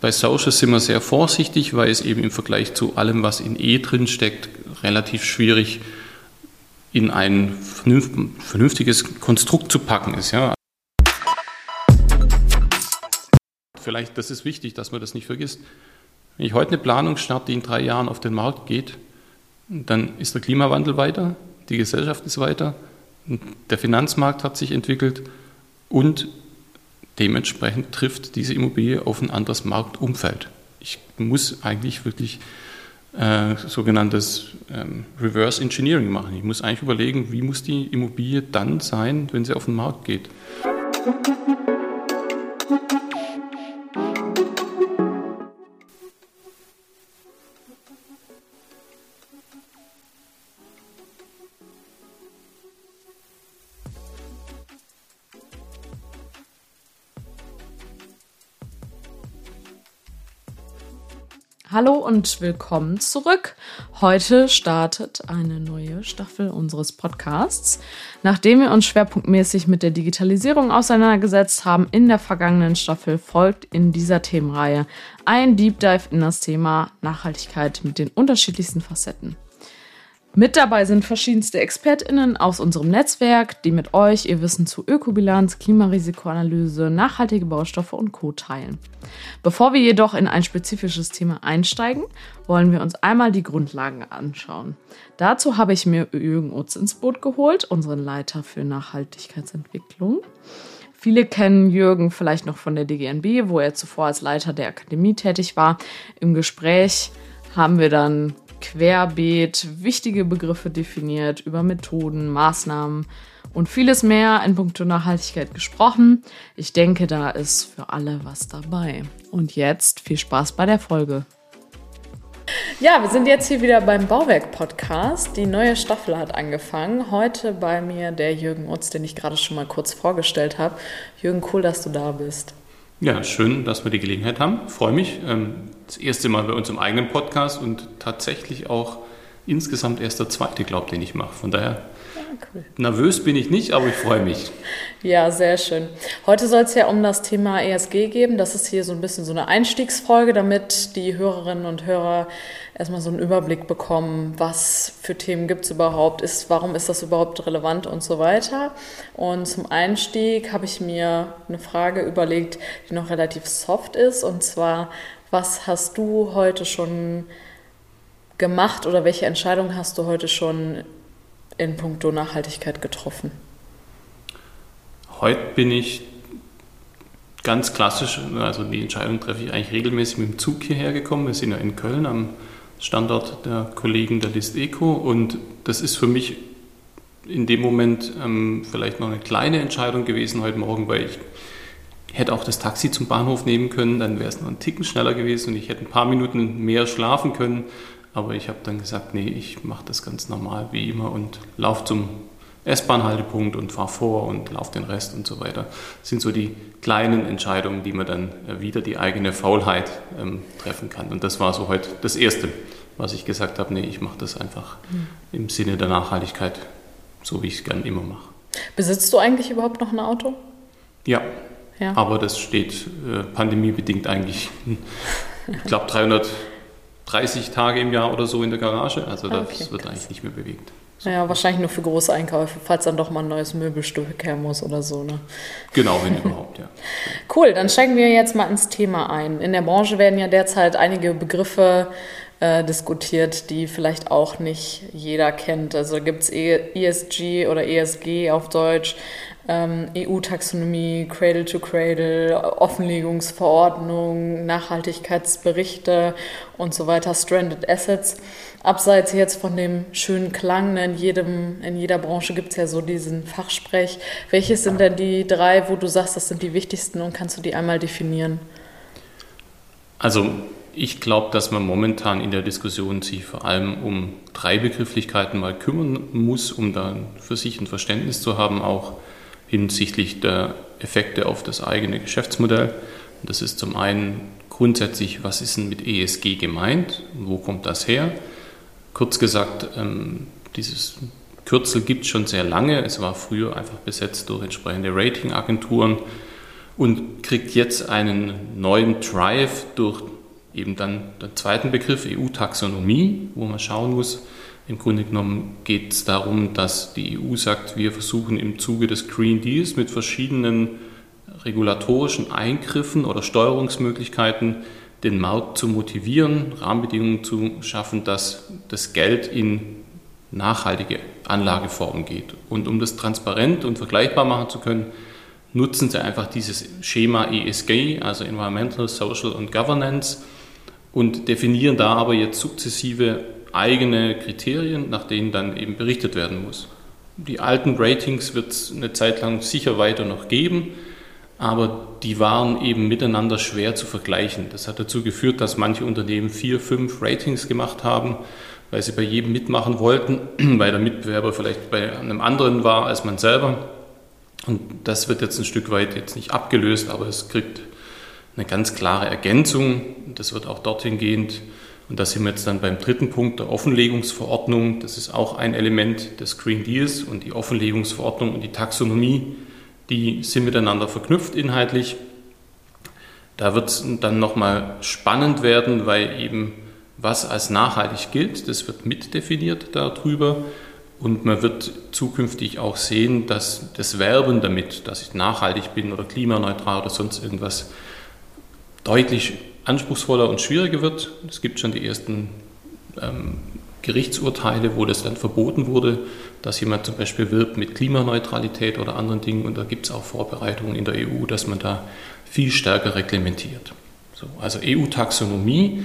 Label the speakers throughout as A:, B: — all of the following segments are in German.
A: Bei Social sind wir sehr vorsichtig, weil es eben im Vergleich zu allem, was in E drin steckt, relativ schwierig in ein vernünftiges Konstrukt zu packen ist. Ja. Vielleicht, das ist wichtig, dass man das nicht vergisst. Wenn ich heute eine Planung starte, die in drei Jahren auf den Markt geht, dann ist der Klimawandel weiter, die Gesellschaft ist weiter, der Finanzmarkt hat sich entwickelt und dementsprechend trifft diese Immobilie auf ein anderes Marktumfeld. Ich muss eigentlich wirklich äh, sogenanntes ähm, Reverse Engineering machen. Ich muss eigentlich überlegen, wie muss die Immobilie dann sein, wenn sie auf den Markt geht.
B: Hallo und willkommen zurück. Heute startet eine neue Staffel unseres Podcasts. Nachdem wir uns schwerpunktmäßig mit der Digitalisierung auseinandergesetzt haben in der vergangenen Staffel, folgt in dieser Themenreihe ein Deep Dive in das Thema Nachhaltigkeit mit den unterschiedlichsten Facetten. Mit dabei sind verschiedenste ExpertInnen aus unserem Netzwerk, die mit euch ihr Wissen zu Ökobilanz, Klimarisikoanalyse, nachhaltige Baustoffe und Co. teilen. Bevor wir jedoch in ein spezifisches Thema einsteigen, wollen wir uns einmal die Grundlagen anschauen. Dazu habe ich mir Jürgen Utz ins Boot geholt, unseren Leiter für Nachhaltigkeitsentwicklung. Viele kennen Jürgen vielleicht noch von der DGNB, wo er zuvor als Leiter der Akademie tätig war. Im Gespräch haben wir dann querbeet wichtige Begriffe definiert, über Methoden, Maßnahmen und vieles mehr in puncto Nachhaltigkeit gesprochen. Ich denke, da ist für alle was dabei. Und jetzt viel Spaß bei der Folge. Ja, wir sind jetzt hier wieder beim Bauwerk-Podcast. Die neue Staffel hat angefangen. Heute bei mir der Jürgen Utz, den ich gerade schon mal kurz vorgestellt habe. Jürgen, cool, dass du da bist.
A: Ja, schön, dass wir die Gelegenheit haben. Freue mich. Das erste Mal bei uns im eigenen Podcast und tatsächlich auch insgesamt erst der zweite, glaube ich, den ich mache. Von daher cool. nervös bin ich nicht, aber ich freue mich.
B: Ja, sehr schön. Heute soll es ja um das Thema ESG geben. Das ist hier so ein bisschen so eine Einstiegsfolge, damit die Hörerinnen und Hörer erstmal so einen Überblick bekommen, was für Themen gibt es überhaupt, ist, warum ist das überhaupt relevant und so weiter. Und zum Einstieg habe ich mir eine Frage überlegt, die noch relativ soft ist, und zwar, was hast du heute schon gemacht oder welche Entscheidung hast du heute schon in puncto Nachhaltigkeit getroffen?
A: Heute bin ich ganz klassisch, also die Entscheidung treffe ich eigentlich regelmäßig mit dem Zug hierher gekommen. Wir sind ja in Köln am Standort der Kollegen der List Eco und das ist für mich in dem Moment ähm, vielleicht noch eine kleine Entscheidung gewesen heute Morgen, weil ich hätte auch das Taxi zum Bahnhof nehmen können, dann wäre es noch ein Ticken schneller gewesen und ich hätte ein paar Minuten mehr schlafen können. Aber ich habe dann gesagt, nee, ich mache das ganz normal wie immer und laufe zum S-Bahn-Haltepunkt und fahre vor und laufe den Rest und so weiter. Das sind so die kleinen Entscheidungen, die man dann wieder die eigene Faulheit ähm, treffen kann. Und das war so heute das Erste, was ich gesagt habe, nee, ich mache das einfach mhm. im Sinne der Nachhaltigkeit, so wie ich es gerne immer mache.
B: Besitzt du eigentlich überhaupt noch ein Auto?
A: Ja, ja. aber das steht äh, pandemiebedingt eigentlich, ich glaube, 330 Tage im Jahr oder so in der Garage. Also das okay, wird krass. eigentlich nicht mehr bewegt.
B: Naja, wahrscheinlich nur für große Einkäufe, falls dann doch mal ein neues Möbelstück her muss oder so. Ne?
A: Genau, wenn überhaupt, ja.
B: Cool, dann steigen wir jetzt mal ins Thema ein. In der Branche werden ja derzeit einige Begriffe äh, diskutiert, die vielleicht auch nicht jeder kennt. Also gibt es ESG oder ESG auf Deutsch, EU-Taxonomie, Cradle to Cradle, Offenlegungsverordnung, Nachhaltigkeitsberichte und so weiter, Stranded Assets. Abseits jetzt von dem schönen Klang, ne, in, jedem, in jeder Branche gibt es ja so diesen Fachsprech. Welche sind denn die drei, wo du sagst, das sind die wichtigsten und kannst du die einmal definieren?
A: Also ich glaube, dass man momentan in der Diskussion sich vor allem um drei Begrifflichkeiten mal kümmern muss, um dann für sich ein Verständnis zu haben, auch hinsichtlich der Effekte auf das eigene Geschäftsmodell. Das ist zum einen grundsätzlich, was ist denn mit ESG gemeint? Wo kommt das her? Kurz gesagt, ähm, dieses Kürzel gibt es schon sehr lange. Es war früher einfach besetzt durch entsprechende Ratingagenturen. und kriegt jetzt einen neuen Drive durch eben dann den zweiten Begriff EU-Taxonomie, wo man schauen muss, im Grunde genommen geht es darum, dass die EU sagt, wir versuchen im Zuge des Green Deals mit verschiedenen regulatorischen Eingriffen oder Steuerungsmöglichkeiten den Markt zu motivieren, Rahmenbedingungen zu schaffen, dass das Geld in nachhaltige Anlageformen geht. Und um das transparent und vergleichbar machen zu können, nutzen sie einfach dieses Schema ESG, also Environmental, Social und Governance, und definieren da aber jetzt sukzessive eigene Kriterien, nach denen dann eben berichtet werden muss. Die alten Ratings wird es eine Zeit lang sicher weiter noch geben, aber die waren eben miteinander schwer zu vergleichen. Das hat dazu geführt, dass manche Unternehmen vier, fünf Ratings gemacht haben, weil sie bei jedem mitmachen wollten, weil der Mitbewerber vielleicht bei einem anderen war als man selber. Und das wird jetzt ein Stück weit jetzt nicht abgelöst, aber es kriegt eine ganz klare Ergänzung. Das wird auch dorthin gehend. Und da sind wir jetzt dann beim dritten Punkt der Offenlegungsverordnung. Das ist auch ein Element des Green Deals und die Offenlegungsverordnung und die Taxonomie die sind miteinander verknüpft inhaltlich. Da wird es dann nochmal spannend werden, weil eben was als nachhaltig gilt, das wird mitdefiniert darüber. Und man wird zukünftig auch sehen, dass das Werben damit, dass ich nachhaltig bin oder klimaneutral oder sonst irgendwas, deutlich anspruchsvoller und schwieriger wird. Es gibt schon die ersten ähm, Gerichtsurteile, wo das dann verboten wurde, dass jemand zum Beispiel wirbt mit Klimaneutralität oder anderen Dingen. Und da gibt es auch Vorbereitungen in der EU, dass man da viel stärker reglementiert. So, also EU-Taxonomie,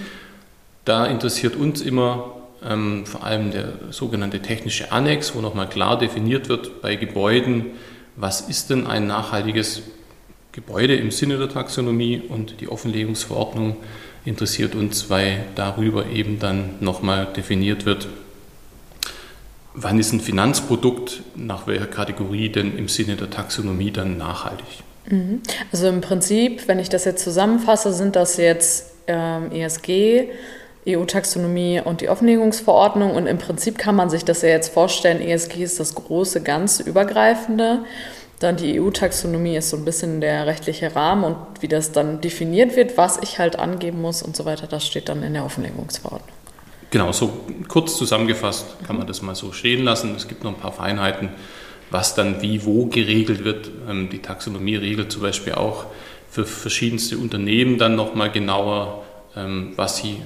A: da interessiert uns immer ähm, vor allem der sogenannte technische Annex, wo nochmal klar definiert wird bei Gebäuden, was ist denn ein nachhaltiges Gebäude im Sinne der Taxonomie und die Offenlegungsverordnung interessiert uns, weil darüber eben dann nochmal definiert wird, wann ist ein Finanzprodukt nach welcher Kategorie denn im Sinne der Taxonomie dann nachhaltig.
B: Mhm. Also im Prinzip, wenn ich das jetzt zusammenfasse, sind das jetzt ähm, ESG, EU-Taxonomie und die Offenlegungsverordnung. Und im Prinzip kann man sich das ja jetzt vorstellen, ESG ist das große, ganz übergreifende. Dann die EU-Taxonomie ist so ein bisschen der rechtliche Rahmen und wie das dann definiert wird, was ich halt angeben muss und so weiter, das steht dann in der Offenlegungsverordnung.
A: Genau, so kurz zusammengefasst kann man das mal so stehen lassen. Es gibt noch ein paar Feinheiten, was dann wie wo geregelt wird. Ähm, die Taxonomie regelt zum Beispiel auch für verschiedenste Unternehmen dann nochmal genauer, ähm, was sie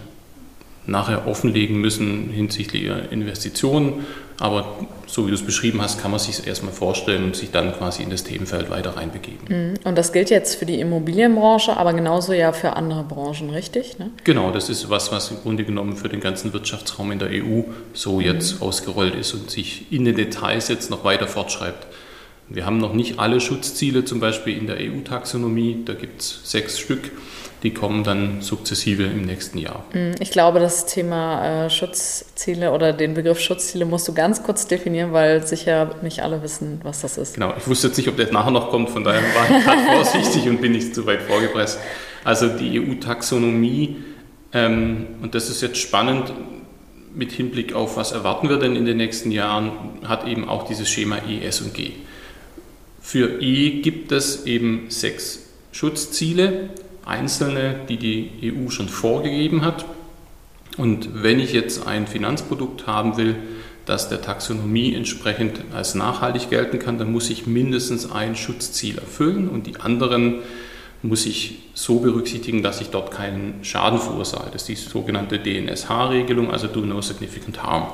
A: nachher offenlegen müssen hinsichtlich ihrer Investitionen. Aber so wie du es beschrieben hast, kann man sich es erstmal vorstellen und sich dann quasi in das Themenfeld weiter reinbegeben.
B: Mhm. Und das gilt jetzt für die Immobilienbranche, aber genauso ja für andere Branchen, richtig? Ne?
A: Genau, das ist was, was im Grunde genommen für den ganzen Wirtschaftsraum in der EU so jetzt mhm. ausgerollt ist und sich in den Details jetzt noch weiter fortschreibt. Wir haben noch nicht alle Schutzziele, zum Beispiel in der EU-Taxonomie, da gibt es sechs Stück die kommen dann sukzessive im nächsten Jahr.
B: Mm, ich glaube, das Thema äh, Schutzziele oder den Begriff Schutzziele musst du ganz kurz definieren, weil sicher nicht alle wissen, was das ist.
A: Genau, ich wusste jetzt nicht, ob der nachher noch kommt, von daher war ich gerade vorsichtig und bin nicht zu weit vorgepresst. Also die EU-Taxonomie, ähm, und das ist jetzt spannend, mit Hinblick auf, was erwarten wir denn in den nächsten Jahren, hat eben auch dieses Schema E, S und G. Für E gibt es eben sechs Schutzziele einzelne, die die EU schon vorgegeben hat. Und wenn ich jetzt ein Finanzprodukt haben will, das der Taxonomie entsprechend als nachhaltig gelten kann, dann muss ich mindestens ein Schutzziel erfüllen und die anderen muss ich so berücksichtigen, dass ich dort keinen Schaden verursache. Das ist die sogenannte DNSH-Regelung, also Do No Significant Harm.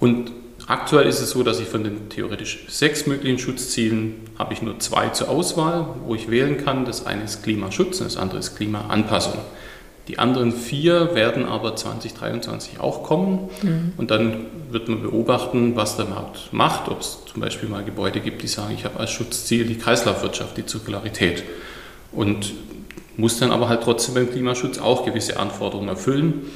A: Und Aktuell ist es so, dass ich von den theoretisch sechs möglichen Schutzzielen habe ich nur zwei zur Auswahl, wo ich wählen kann. Das eine ist Klimaschutz und das andere ist Klimaanpassung. Die anderen vier werden aber 2023 auch kommen mhm. und dann wird man beobachten, was der Markt macht, ob es zum Beispiel mal Gebäude gibt, die sagen, ich habe als Schutzziel die Kreislaufwirtschaft, die Zirkularität und muss dann aber halt trotzdem beim Klimaschutz auch gewisse Anforderungen erfüllen.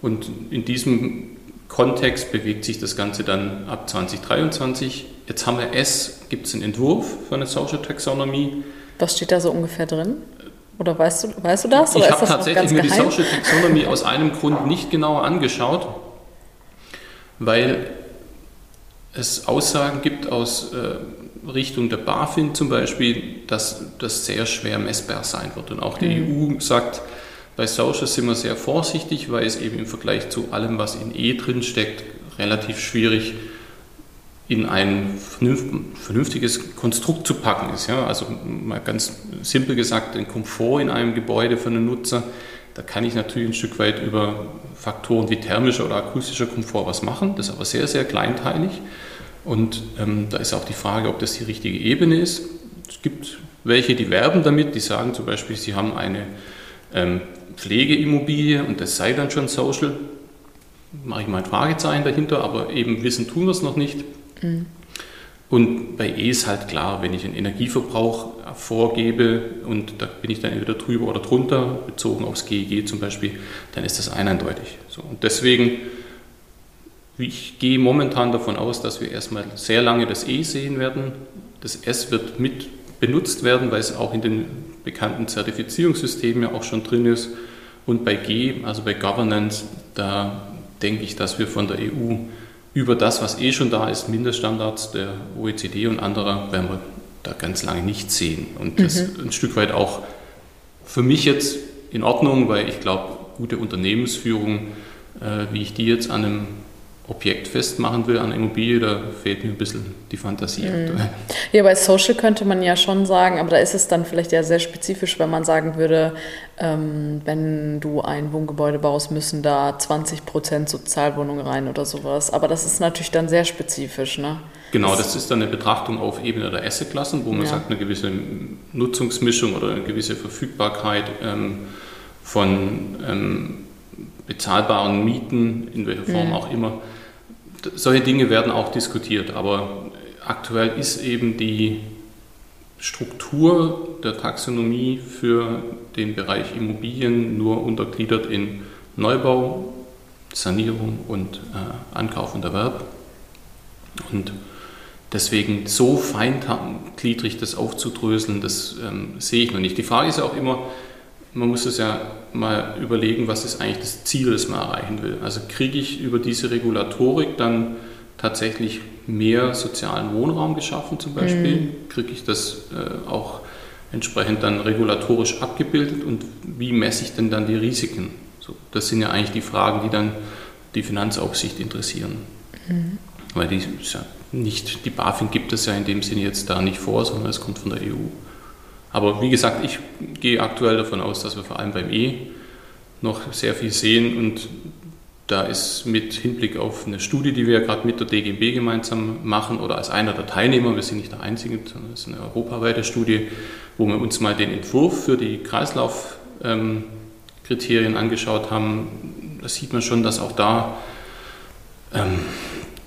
A: Und in diesem Kontext bewegt sich das Ganze dann ab 2023. Jetzt haben wir S, gibt es einen Entwurf für eine Social Taxonomy.
B: Was steht da so ungefähr drin? Oder weißt du, weißt du das?
A: ich habe tatsächlich mir die Social Taxonomy aus einem Grund nicht genauer angeschaut, weil es Aussagen gibt aus äh, Richtung der BaFin zum Beispiel, dass das sehr schwer messbar sein wird. Und auch die mhm. EU sagt, bei Social sind wir sehr vorsichtig, weil es eben im Vergleich zu allem, was in E drin steckt, relativ schwierig in ein vernünftiges Konstrukt zu packen ist. Ja? Also mal ganz simpel gesagt, den Komfort in einem Gebäude für einen Nutzer, da kann ich natürlich ein Stück weit über Faktoren wie thermischer oder akustischer Komfort was machen, das ist aber sehr, sehr kleinteilig. Und ähm, da ist auch die Frage, ob das die richtige Ebene ist. Es gibt welche, die werben damit, die sagen zum Beispiel, sie haben eine ähm, Pflegeimmobilie und das sei dann schon Social. Mache ich mal ein Fragezeichen dahinter, aber eben wissen tun wir es noch nicht. Mhm. Und bei E ist halt klar, wenn ich einen Energieverbrauch vorgebe und da bin ich dann entweder drüber oder drunter, bezogen aufs GEG zum Beispiel, dann ist das eindeutig. So, und deswegen, ich gehe momentan davon aus, dass wir erstmal sehr lange das E sehen werden. Das S wird mit benutzt werden, weil es auch in den bekannten Zertifizierungssystemen ja auch schon drin ist. Und bei G, also bei Governance, da denke ich, dass wir von der EU über das, was eh schon da ist, Mindeststandards der OECD und anderer, werden wir da ganz lange nicht sehen. Und das ist mhm. ein Stück weit auch für mich jetzt in Ordnung, weil ich glaube, gute Unternehmensführung, äh, wie ich die jetzt an einem Objekt festmachen will, an Immobilie, da fehlt mir ein bisschen die Fantasie. Mhm.
B: Ja, bei Social könnte man ja schon sagen, aber da ist es dann vielleicht ja sehr spezifisch, wenn man sagen würde, ähm, wenn du ein Wohngebäude baust, müssen da 20 Prozent Sozialwohnungen rein oder sowas. Aber das ist natürlich dann sehr spezifisch, ne?
A: Genau, das ist dann eine Betrachtung auf Ebene der Assetklassen, wo man ja. sagt, eine gewisse Nutzungsmischung oder eine gewisse Verfügbarkeit ähm, von ähm, bezahlbaren Mieten, in welcher Form mhm. auch immer. Solche Dinge werden auch diskutiert, aber aktuell ist eben die Struktur der Taxonomie für den Bereich Immobilien nur untergliedert in Neubau, Sanierung und äh, Ankauf und Erwerb. Und deswegen so feingliedrig das aufzudröseln, das ähm, sehe ich noch nicht. Die Frage ist ja auch immer, man muss es ja mal überlegen, was ist eigentlich das Ziel, das man erreichen will. Also kriege ich über diese Regulatorik dann tatsächlich mehr sozialen Wohnraum geschaffen zum Beispiel? Mhm. Kriege ich das äh, auch entsprechend dann regulatorisch abgebildet und wie messe ich denn dann die Risiken? So, das sind ja eigentlich die Fragen, die dann die Finanzaufsicht interessieren. Mhm. Weil die, ja nicht, die BaFin gibt es ja in dem Sinne jetzt da nicht vor, sondern es kommt von der EU. Aber wie gesagt, ich gehe aktuell davon aus, dass wir vor allem beim E noch sehr viel sehen und da ist mit Hinblick auf eine Studie, die wir gerade mit der DGB gemeinsam machen oder als einer der Teilnehmer, wir sind nicht der Einzige, sondern es ist eine europaweite Studie, wo wir uns mal den Entwurf für die Kreislaufkriterien angeschaut haben. Da sieht man schon, dass auch da ähm,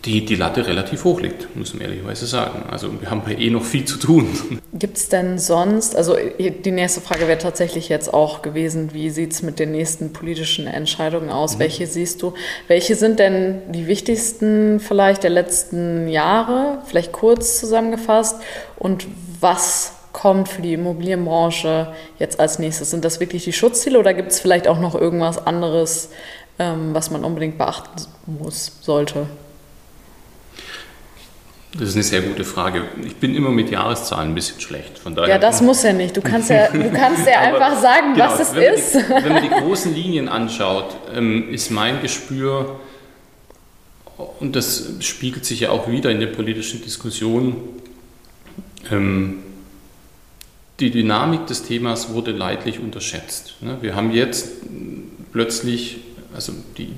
A: die, die Latte relativ hoch liegt, muss man ehrlicherweise sagen. Also wir haben bei eh noch viel zu tun.
B: Gibt es denn sonst, also die nächste Frage wäre tatsächlich jetzt auch gewesen, wie sieht es mit den nächsten politischen Entscheidungen aus? Mhm. Welche siehst du? Welche sind denn die wichtigsten vielleicht der letzten Jahre, vielleicht kurz zusammengefasst? Und was kommt für die Immobilienbranche jetzt als nächstes? Sind das wirklich die Schutzziele oder gibt es vielleicht auch noch irgendwas anderes, ähm, was man unbedingt beachten muss, sollte?
A: Das ist eine sehr gute Frage. Ich bin immer mit Jahreszahlen ein bisschen schlecht. Von daher,
B: ja, das muss ja nicht. Du kannst ja, du kannst ja einfach sagen, genau, was es
A: wenn
B: ist.
A: Die, wenn man die großen Linien anschaut, ähm, ist mein Gespür, und das spiegelt sich ja auch wieder in der politischen Diskussion, ähm, die Dynamik des Themas wurde leidlich unterschätzt. Ne? Wir haben jetzt plötzlich, also die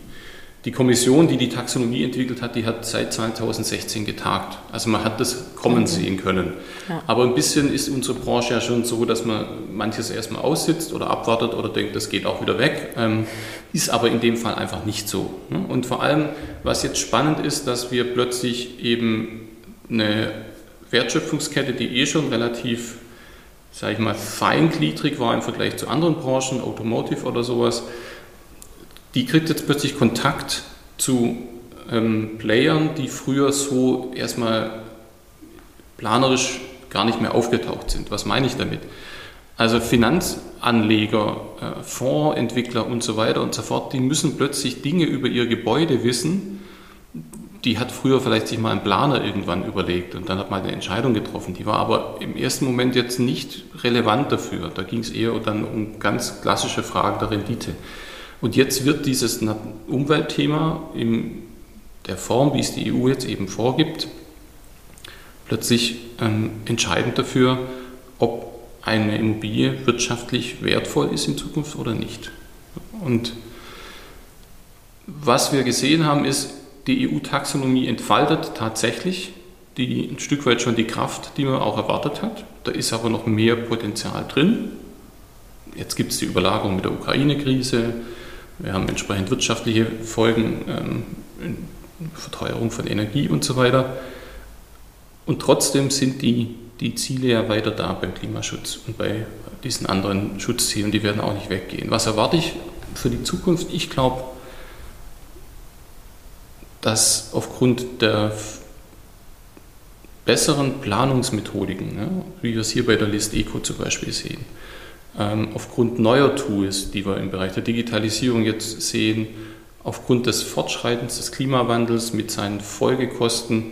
A: die Kommission, die die Taxonomie entwickelt hat, die hat seit 2016 getagt. Also man hat das kommen mhm. sehen können. Ja. Aber ein bisschen ist unsere Branche ja schon so, dass man manches erstmal aussitzt oder abwartet oder denkt, das geht auch wieder weg. Ähm, ist aber in dem Fall einfach nicht so. Ne? Und vor allem, was jetzt spannend ist, dass wir plötzlich eben eine Wertschöpfungskette, die eh schon relativ, sage ich mal, feingliedrig war im Vergleich zu anderen Branchen, Automotive oder sowas, die kriegt jetzt plötzlich Kontakt zu ähm, Playern, die früher so erstmal planerisch gar nicht mehr aufgetaucht sind. Was meine ich damit? Also Finanzanleger, äh, Fondsentwickler und so weiter und so fort, die müssen plötzlich Dinge über ihr Gebäude wissen, die hat früher vielleicht sich mal ein Planer irgendwann überlegt und dann hat mal eine Entscheidung getroffen. Die war aber im ersten Moment jetzt nicht relevant dafür. Da ging es eher dann um ganz klassische Fragen der Rendite. Und jetzt wird dieses Umweltthema in der Form, wie es die EU jetzt eben vorgibt, plötzlich ähm, entscheidend dafür, ob eine Immobilie wirtschaftlich wertvoll ist in Zukunft oder nicht. Und was wir gesehen haben, ist, die EU-Taxonomie entfaltet tatsächlich die, ein Stück weit schon die Kraft, die man auch erwartet hat. Da ist aber noch mehr Potenzial drin. Jetzt gibt es die Überlagerung mit der Ukraine-Krise. Wir haben entsprechend wirtschaftliche Folgen, ähm, Verteuerung von Energie und so weiter. Und trotzdem sind die, die Ziele ja weiter da beim Klimaschutz und bei diesen anderen Schutzzielen, die werden auch nicht weggehen. Was erwarte ich für die Zukunft? Ich glaube, dass aufgrund der besseren Planungsmethodiken, ne, wie wir es hier bei der List Eco zum Beispiel sehen, aufgrund neuer Tools, die wir im Bereich der Digitalisierung jetzt sehen, aufgrund des Fortschreitens des Klimawandels mit seinen Folgekosten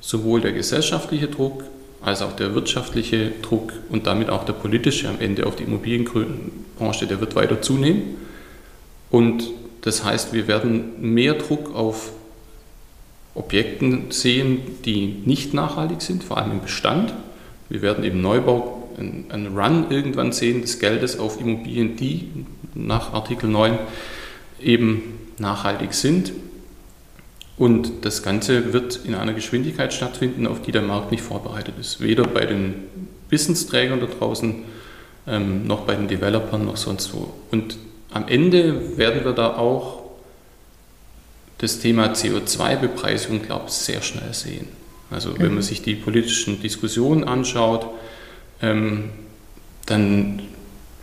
A: sowohl der gesellschaftliche Druck als auch der wirtschaftliche Druck und damit auch der politische am Ende auf die Immobilienbranche, der wird weiter zunehmen. Und das heißt, wir werden mehr Druck auf Objekten sehen, die nicht nachhaltig sind, vor allem im Bestand. Wir werden im Neubau einen Run irgendwann sehen des Geldes auf Immobilien, die nach Artikel 9 eben nachhaltig sind. Und das Ganze wird in einer Geschwindigkeit stattfinden, auf die der Markt nicht vorbereitet ist. Weder bei den Wissensträgern da draußen, ähm, noch bei den Developern, noch sonst wo. Und am Ende werden wir da auch das Thema CO2-Bepreisung, glaube ich, sehr schnell sehen. Also wenn man mhm. sich die politischen Diskussionen anschaut, ähm, dann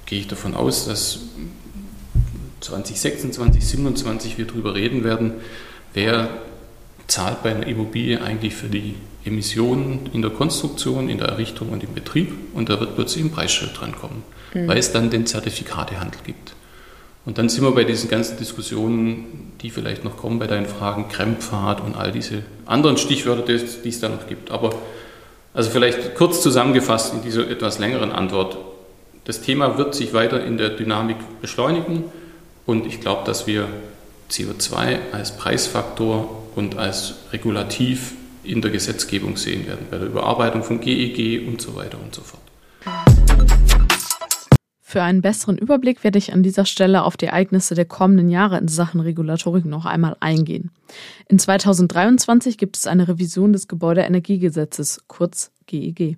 A: gehe ich davon aus, dass 2026, 2027 wir darüber reden werden, wer zahlt bei einer Immobilie eigentlich für die Emissionen in der Konstruktion, in der Errichtung und im Betrieb. Und da wird plötzlich ein Preisschild drankommen, mhm. weil es dann den Zertifikatehandel gibt. Und dann sind wir bei diesen ganzen Diskussionen, die vielleicht noch kommen bei deinen Fragen, Krempfahrt und all diese anderen Stichwörter, die es da noch gibt. Aber also vielleicht kurz zusammengefasst in dieser etwas längeren Antwort. Das Thema wird sich weiter in der Dynamik beschleunigen und ich glaube, dass wir CO2 als Preisfaktor und als Regulativ in der Gesetzgebung sehen werden, bei der Überarbeitung von GEG e und so weiter und so fort.
B: Für einen besseren Überblick werde ich an dieser Stelle auf die Ereignisse der kommenden Jahre in Sachen Regulatorik noch einmal eingehen. In 2023 gibt es eine Revision des Gebäudeenergiegesetzes, kurz GEG.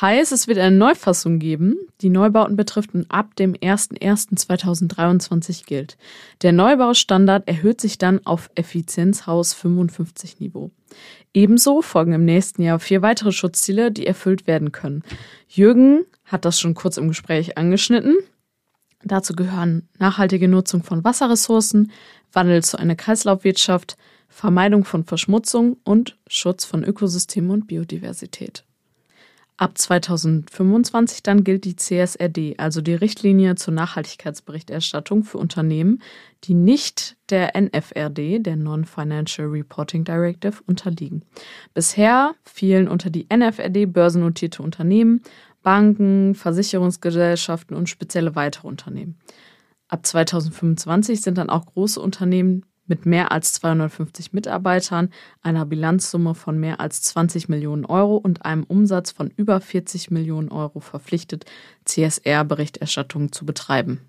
B: Heißt, es wird eine Neufassung geben, die Neubauten betrifft und ab dem 01.01.2023 gilt. Der Neubaustandard erhöht sich dann auf Effizienzhaus 55 Niveau. Ebenso folgen im nächsten Jahr vier weitere Schutzziele, die erfüllt werden können. Jürgen hat das schon kurz im Gespräch angeschnitten. Dazu gehören nachhaltige Nutzung von Wasserressourcen, Wandel zu einer Kreislaufwirtschaft, Vermeidung von Verschmutzung und Schutz von Ökosystemen und Biodiversität. Ab 2025 dann gilt die CSRD, also die Richtlinie zur Nachhaltigkeitsberichterstattung für Unternehmen, die nicht der NFRD, der Non-Financial Reporting Directive, unterliegen. Bisher fielen unter die NFRD börsennotierte Unternehmen, Banken, Versicherungsgesellschaften und spezielle weitere Unternehmen. Ab 2025 sind dann auch große Unternehmen mit mehr als 250 Mitarbeitern, einer Bilanzsumme von mehr als 20 Millionen Euro und einem Umsatz von über 40 Millionen Euro verpflichtet, CSR-Berichterstattung zu betreiben.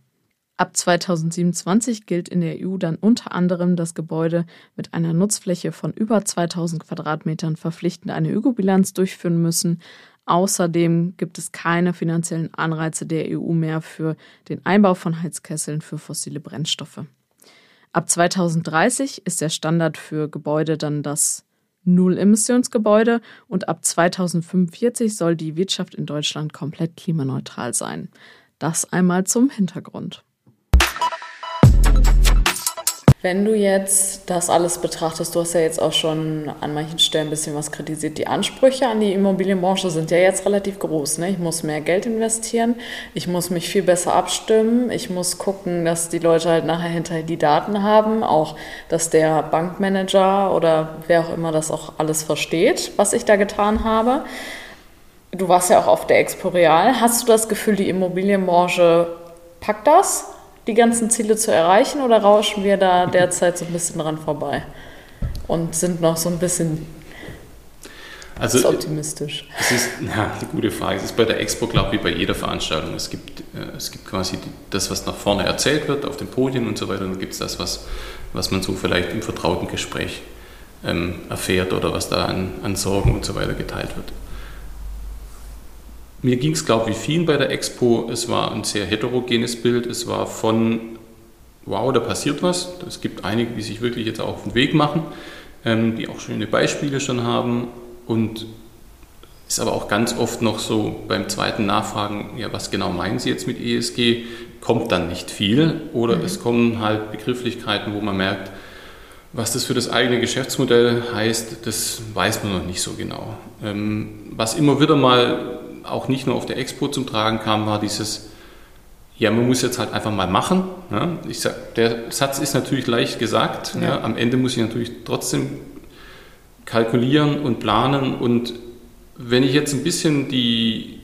B: Ab 2027 gilt in der EU dann unter anderem das Gebäude mit einer Nutzfläche von über 2000 Quadratmetern verpflichtend eine Ökobilanz durchführen müssen. Außerdem gibt es keine finanziellen Anreize der EU mehr für den Einbau von Heizkesseln für fossile Brennstoffe. Ab 2030 ist der Standard für Gebäude dann das Null-Emissionsgebäude und ab 2045 soll die Wirtschaft in Deutschland komplett klimaneutral sein. Das einmal zum Hintergrund. Wenn du jetzt das alles betrachtest, du hast ja jetzt auch schon an manchen Stellen ein bisschen was kritisiert. Die Ansprüche an die Immobilienbranche sind ja jetzt relativ groß. Ne? Ich muss mehr Geld investieren, ich muss mich viel besser abstimmen, ich muss gucken, dass die Leute halt nachher hinterher die Daten haben, auch dass der Bankmanager oder wer auch immer das auch alles versteht, was ich da getan habe. Du warst ja auch auf der Expo Real. Hast du das Gefühl, die Immobilienbranche packt das? Die ganzen Ziele zu erreichen oder rauschen wir da derzeit so ein bisschen dran vorbei und sind noch so ein bisschen also, optimistisch?
A: Es ist ja, eine gute Frage. Es ist bei der Expo, glaube ich, wie bei jeder Veranstaltung. Es gibt, äh, es gibt quasi das, was nach vorne erzählt wird auf den Podien und so weiter. Und dann gibt es das, was, was man so vielleicht im vertrauten Gespräch ähm, erfährt oder was da an, an Sorgen und so weiter geteilt wird. Mir ging es, glaube ich, wie vielen bei der Expo. Es war ein sehr heterogenes Bild. Es war von, wow, da passiert was. Es gibt einige, die sich wirklich jetzt auch auf den Weg machen, ähm, die auch schöne Beispiele schon haben. Und ist aber auch ganz oft noch so beim zweiten Nachfragen, ja, was genau meinen Sie jetzt mit ESG? Kommt dann nicht viel oder mhm. es kommen halt Begrifflichkeiten, wo man merkt, was das für das eigene Geschäftsmodell heißt, das weiß man noch nicht so genau. Ähm, was immer wieder mal auch nicht nur auf der Expo zum Tragen kam, war dieses, ja, man muss jetzt halt einfach mal machen. Ja. Ich sag, der Satz ist natürlich leicht gesagt. Ja. Ja. Am Ende muss ich natürlich trotzdem kalkulieren und planen. Und wenn ich jetzt ein bisschen die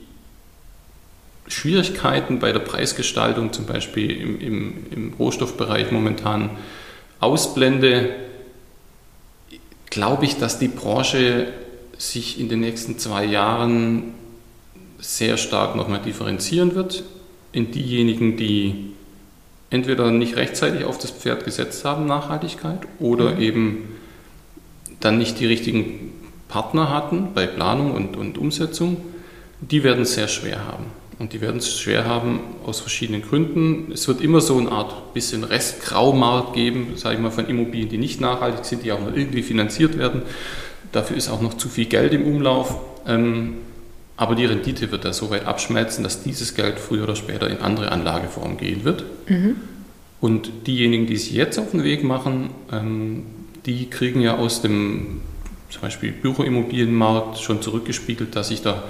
A: Schwierigkeiten bei der Preisgestaltung, zum Beispiel im, im, im Rohstoffbereich momentan ausblende, glaube ich, dass die Branche sich in den nächsten zwei Jahren sehr stark nochmal differenzieren wird in diejenigen, die entweder nicht rechtzeitig auf das Pferd gesetzt haben, Nachhaltigkeit, oder mhm. eben dann nicht die richtigen Partner hatten bei Planung und, und Umsetzung, die werden es sehr schwer haben. Und die werden es schwer haben aus verschiedenen Gründen. Es wird immer so eine Art bisschen Restgraumarkt geben, sage ich mal, von Immobilien, die nicht nachhaltig sind, die auch noch irgendwie finanziert werden. Dafür ist auch noch zu viel Geld im Umlauf. Ähm, aber die Rendite wird da so weit abschmelzen, dass dieses Geld früher oder später in andere Anlageformen gehen wird. Mhm. Und diejenigen, die sich jetzt auf den Weg machen, ähm, die kriegen ja aus dem zum Beispiel Büroimmobilienmarkt schon zurückgespiegelt, dass sich da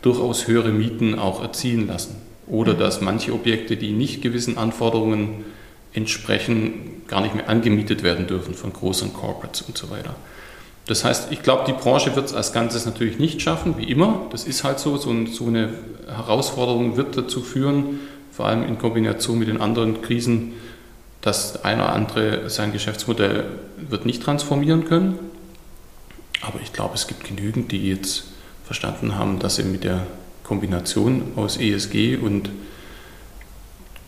A: durchaus höhere Mieten auch erzielen lassen. Oder mhm. dass manche Objekte, die nicht gewissen Anforderungen entsprechen, gar nicht mehr angemietet werden dürfen von großen Corporates und so weiter. Das heißt, ich glaube, die Branche wird es als Ganzes natürlich nicht schaffen, wie immer. Das ist halt so. So, eine Herausforderung wird dazu führen, vor allem in Kombination mit den anderen Krisen, dass einer oder andere sein Geschäftsmodell wird nicht transformieren können. Aber ich glaube, es gibt genügend, die jetzt verstanden haben, dass sie mit der Kombination aus ESG und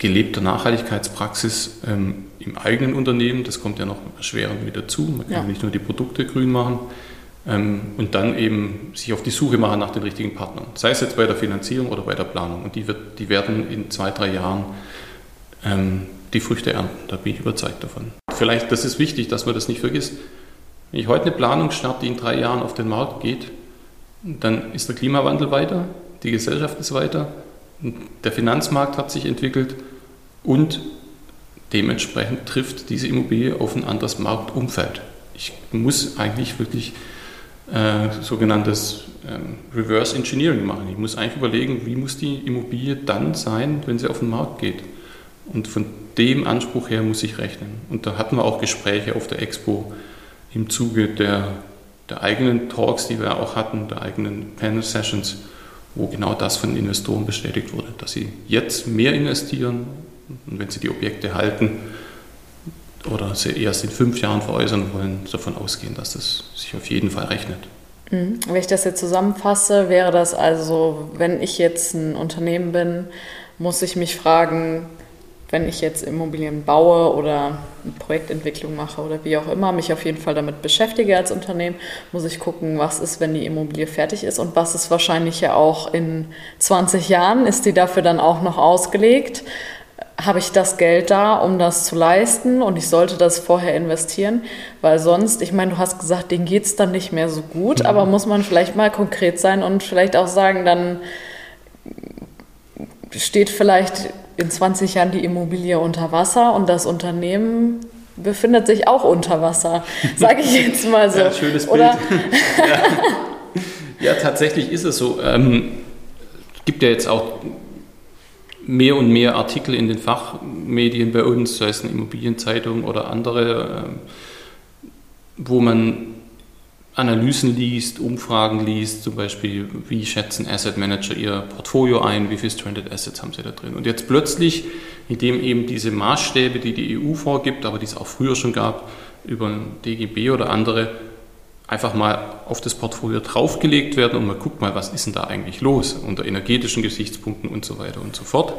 A: gelebter Nachhaltigkeitspraxis ähm, im eigenen Unternehmen, das kommt ja noch erschwerend mit dazu, man kann ja. nicht nur die Produkte grün machen ähm, und dann eben sich auf die Suche machen nach den richtigen Partnern, sei es jetzt bei der Finanzierung oder bei der Planung. Und die, wird, die werden in zwei, drei Jahren ähm, die Früchte ernten, da bin ich überzeugt davon. Vielleicht, das ist wichtig, dass man das nicht vergisst, wenn ich heute eine Planung starte, die in drei Jahren auf den Markt geht, dann ist der Klimawandel weiter, die Gesellschaft ist weiter, der Finanzmarkt hat sich entwickelt und dementsprechend trifft diese Immobilie auf ein anderes Marktumfeld. Ich muss eigentlich wirklich äh, sogenanntes ähm, Reverse Engineering machen. Ich muss eigentlich überlegen, wie muss die Immobilie dann sein, wenn sie auf den Markt geht. Und von dem Anspruch her muss ich rechnen. Und da hatten wir auch Gespräche auf der Expo im Zuge der, der eigenen Talks, die wir auch hatten, der eigenen Panel Sessions, wo genau das von Investoren bestätigt wurde, dass sie jetzt mehr investieren, und wenn Sie die Objekte halten oder sie erst in fünf Jahren veräußern wollen, davon ausgehen, dass das sich auf jeden Fall rechnet.
B: Mhm. Wenn ich das jetzt zusammenfasse, wäre das also, wenn ich jetzt ein Unternehmen bin, muss ich mich fragen, wenn ich jetzt Immobilien baue oder eine Projektentwicklung mache oder wie auch immer, mich auf jeden Fall damit beschäftige als Unternehmen, muss ich gucken, was ist, wenn die Immobilie fertig ist und was ist wahrscheinlich ja auch in 20 Jahren, ist die dafür dann auch noch ausgelegt habe ich das Geld da, um das zu leisten und ich sollte das vorher investieren, weil sonst, ich meine, du hast gesagt, denen geht es dann nicht mehr so gut, mhm. aber muss man vielleicht mal konkret sein und vielleicht auch sagen, dann steht vielleicht in 20 Jahren die Immobilie unter Wasser und das Unternehmen befindet sich auch unter Wasser, sage ich jetzt mal so.
A: Ja, schönes Bild. Ja. ja. tatsächlich ist es so. Ähm, gibt ja jetzt auch mehr und mehr Artikel in den Fachmedien bei uns, sei es eine Immobilienzeitung oder andere, ähm, wo man Analysen liest, Umfragen liest, zum Beispiel, wie schätzen Asset Manager ihr Portfolio ein, wie viele Stranded Assets haben sie da drin. Und jetzt plötzlich, indem eben diese Maßstäbe, die die EU vorgibt, aber die es auch früher schon gab, über DGB oder andere, einfach mal auf das Portfolio draufgelegt werden und man guckt mal, was ist denn da eigentlich los unter energetischen Gesichtspunkten und so weiter und so fort.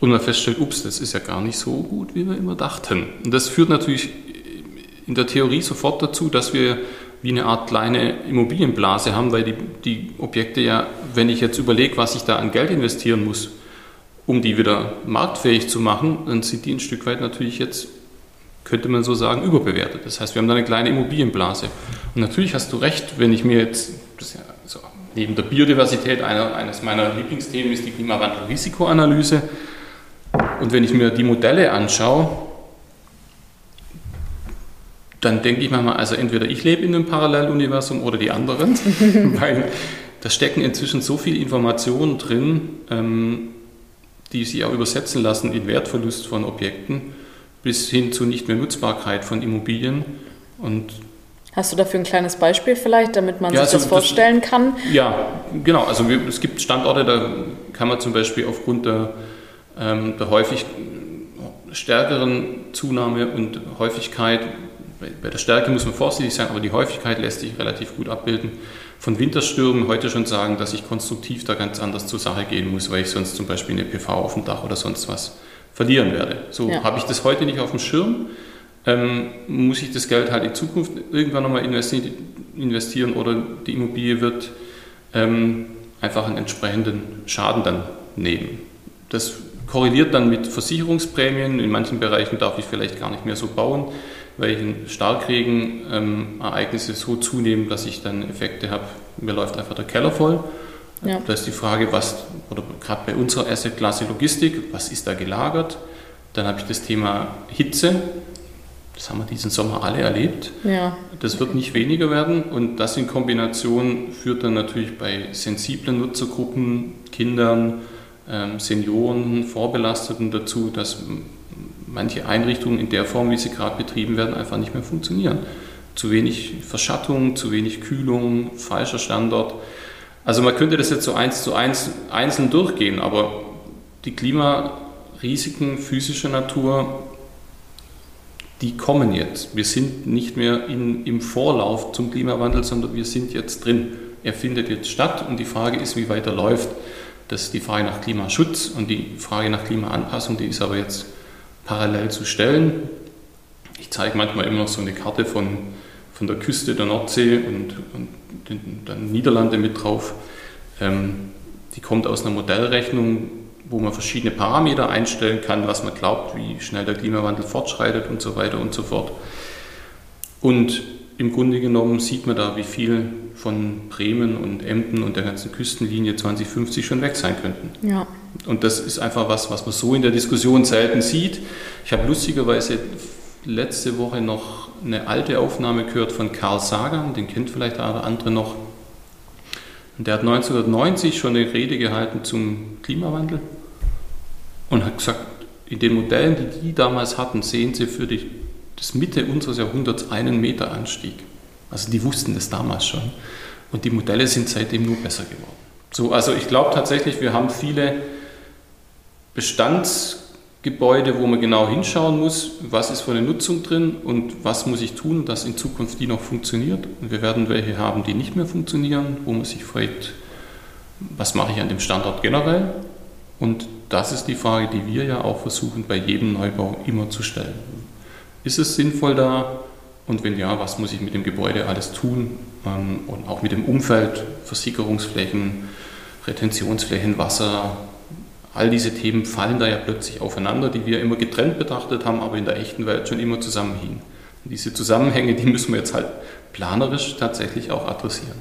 A: Und man feststellt, ups, das ist ja gar nicht so gut, wie wir immer dachten. Und das führt natürlich in der Theorie sofort dazu, dass wir wie eine Art kleine Immobilienblase haben, weil die, die Objekte ja, wenn ich jetzt überlege, was ich da an Geld investieren muss, um die wieder marktfähig zu machen, dann sind die ein Stück weit natürlich jetzt, könnte man so sagen, überbewertet. Das heißt, wir haben da eine kleine Immobilienblase. Und natürlich hast du recht, wenn ich mir jetzt, ja so, neben der Biodiversität, einer, eines meiner Lieblingsthemen ist die Klimawandel-Risikoanalyse. Und wenn ich mir die Modelle anschaue, dann denke ich manchmal, also entweder ich lebe in einem Paralleluniversum oder die anderen, weil da stecken inzwischen so viele Informationen drin, ähm, die sich auch übersetzen lassen in Wertverlust von Objekten bis hin zu nicht mehr Nutzbarkeit von Immobilien. Und
B: Hast du dafür ein kleines Beispiel vielleicht, damit man ja, sich also das vorstellen das, kann?
A: Ja, genau. Also wir, es gibt Standorte, da kann man zum Beispiel aufgrund der, ähm, der häufig stärkeren Zunahme und Häufigkeit bei der Stärke muss man vorsichtig sein, aber die Häufigkeit lässt sich relativ gut abbilden. Von Winterstürmen heute schon sagen, dass ich konstruktiv da ganz anders zur Sache gehen muss, weil ich sonst zum Beispiel eine PV auf dem Dach oder sonst was verlieren werde. So ja. habe ich das heute nicht auf dem Schirm. Ähm, muss ich das Geld halt in Zukunft irgendwann nochmal investieren oder die Immobilie wird ähm, einfach einen entsprechenden Schaden dann nehmen. Das korreliert dann mit Versicherungsprämien. In manchen Bereichen darf ich vielleicht gar nicht mehr so bauen welchen Starkregenereignisse ähm, so zunehmen, dass ich dann Effekte habe, mir läuft einfach der Keller voll. Ja. Da ist die Frage, was, oder gerade bei unserer Assetklasse Logistik, was ist da gelagert? Dann habe ich das Thema Hitze. Das haben wir diesen Sommer alle erlebt. Ja. Das wird nicht weniger werden und das in Kombination führt dann natürlich bei sensiblen Nutzergruppen, Kindern, ähm, Senioren, Vorbelasteten dazu, dass manche Einrichtungen in der Form, wie sie gerade betrieben werden, einfach nicht mehr funktionieren. Zu wenig Verschattung, zu wenig Kühlung, falscher Standort. Also man könnte das jetzt so eins zu eins einzeln durchgehen, aber die Klimarisiken physischer Natur, die kommen jetzt. Wir sind nicht mehr in, im Vorlauf zum Klimawandel, sondern wir sind jetzt drin. Er findet jetzt statt und die Frage ist, wie weiter läuft. Das ist die Frage nach Klimaschutz und die Frage nach Klimaanpassung, die ist aber jetzt parallel zu stellen. Ich zeige manchmal immer noch so eine Karte von, von der Küste der Nordsee und, und dann Niederlande mit drauf. Ähm, die kommt aus einer Modellrechnung, wo man verschiedene Parameter einstellen kann, was man glaubt, wie schnell der Klimawandel fortschreitet und so weiter und so fort. Und im Grunde genommen sieht man da, wie viel von Bremen und Emden und der ganzen Küstenlinie 2050 schon weg sein könnten. Ja. Und das ist einfach was, was man so in der Diskussion selten sieht. Ich habe lustigerweise letzte Woche noch eine alte Aufnahme gehört von Carl Sagan, den kennt vielleicht der andere noch. Und der hat 1990 schon eine Rede gehalten zum Klimawandel und hat gesagt, in den Modellen, die die damals hatten, sehen sie für die das Mitte unseres Jahrhunderts einen Meter Anstieg. Also die wussten das damals schon. Und die Modelle sind seitdem nur besser geworden. So, also ich glaube tatsächlich, wir haben viele Bestandsgebäude, wo man genau hinschauen muss, was ist für eine Nutzung drin und was muss ich tun, dass in Zukunft die noch funktioniert. Und wir werden welche haben, die nicht mehr funktionieren, wo man sich fragt, was mache ich an dem Standort generell? Und das ist die Frage, die wir ja auch versuchen, bei jedem Neubau immer zu stellen. Ist es sinnvoll da? Und wenn ja, was muss ich mit dem Gebäude alles tun? Ähm, und auch mit dem Umfeld, Versickerungsflächen, Retentionsflächen, Wasser. All diese Themen fallen da ja plötzlich aufeinander, die wir immer getrennt betrachtet haben, aber in der echten Welt schon immer zusammenhingen. Und diese Zusammenhänge, die müssen wir jetzt halt planerisch tatsächlich auch adressieren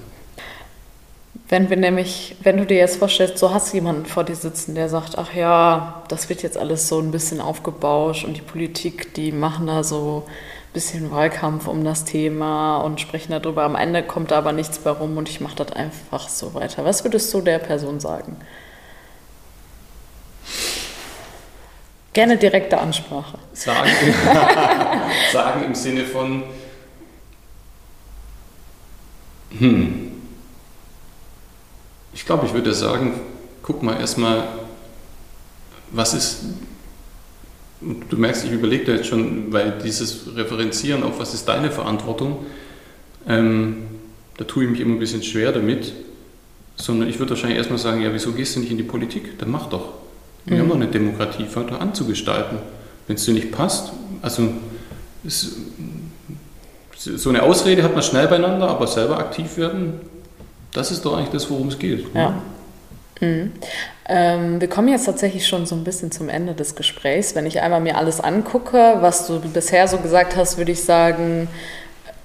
B: Wenn wir nämlich, wenn du dir jetzt vorstellst, so hast du jemanden vor dir sitzen, der sagt, ach ja, das wird jetzt alles so ein bisschen aufgebauscht und die Politik, die machen da so ein bisschen Wahlkampf um das Thema und sprechen darüber. Am Ende kommt da aber nichts bei rum und ich mache das einfach so weiter. Was würdest du der Person sagen? Gerne direkte Ansprache.
A: Sagen, sagen im Sinne von, hm, ich glaube, ich würde sagen, guck mal erstmal, was ist, du merkst, ich überlege da jetzt schon, weil dieses Referenzieren auf, was ist deine Verantwortung, ähm, da tue ich mich immer ein bisschen schwer damit, sondern ich würde wahrscheinlich erstmal sagen, ja, wieso gehst du nicht in die Politik? Dann mach doch. Wir mhm. haben doch eine Demokratie, fang doch an zu gestalten. Wenn es dir nicht passt, also ist, so eine Ausrede hat man schnell beieinander, aber selber aktiv werden, das ist doch eigentlich das, worum es geht.
B: Ne? Ja. Mhm. Ähm, wir kommen jetzt tatsächlich schon so ein bisschen zum Ende des Gesprächs. Wenn ich einmal mir alles angucke, was du bisher so gesagt hast, würde ich sagen,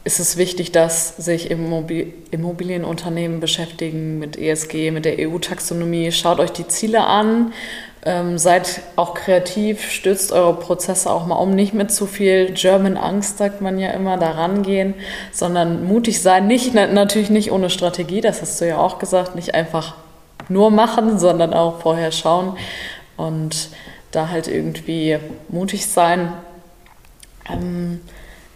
B: ist es wichtig, dass sich Immobilienunternehmen beschäftigen mit ESG, mit der EU-Taxonomie. Schaut euch die Ziele an, ähm, seid auch kreativ, stützt eure Prozesse auch mal um, nicht mit zu viel German Angst, sagt man ja immer, da rangehen, sondern mutig sein, nicht, natürlich nicht ohne Strategie, das hast du ja auch gesagt, nicht einfach nur machen, sondern auch vorher schauen und da halt irgendwie mutig sein. Ähm,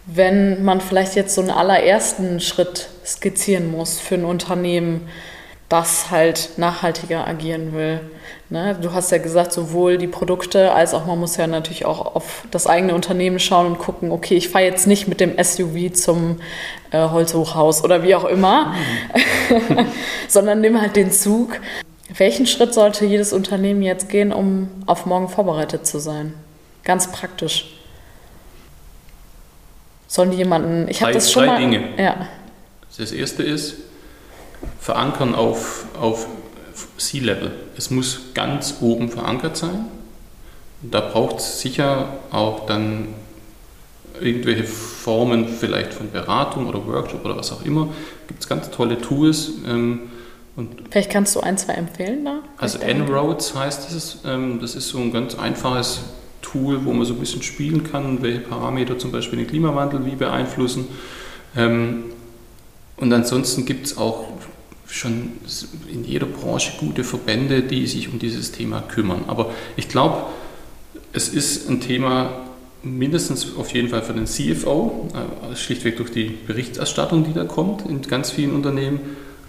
B: wenn man vielleicht jetzt so einen allerersten Schritt skizzieren muss für ein Unternehmen, das halt nachhaltiger agieren will. Ne? Du hast ja gesagt, sowohl die Produkte als auch man muss ja natürlich auch auf das eigene Unternehmen schauen und gucken, okay, ich fahre jetzt nicht mit dem SUV zum äh, Holzhochhaus oder wie auch immer, mhm. sondern nimm halt den Zug. Welchen Schritt sollte jedes Unternehmen jetzt gehen, um auf morgen vorbereitet zu sein? Ganz praktisch. Sollen die jemanden. Ich habe das schon
A: drei
B: mal.
A: Dinge.
B: Ja.
A: Das erste ist, verankern auf, auf Sea-Level. Es muss ganz oben verankert sein. Da braucht es sicher auch dann irgendwelche Formen vielleicht von Beratung oder Workshop oder was auch immer. Gibt es ganz tolle Tools. Ähm,
B: und vielleicht kannst du ein, zwei empfehlen da?
A: Also En-Roads heißt es. Ähm, das ist so ein ganz einfaches Tool, wo man so ein bisschen spielen kann, welche Parameter zum Beispiel den Klimawandel wie beeinflussen. Ähm, und ansonsten gibt es auch schon in jeder Branche gute Verbände, die sich um dieses Thema kümmern. Aber ich glaube, es ist ein Thema mindestens auf jeden Fall für den CFO, äh, schlichtweg durch die Berichterstattung, die da kommt in ganz vielen Unternehmen.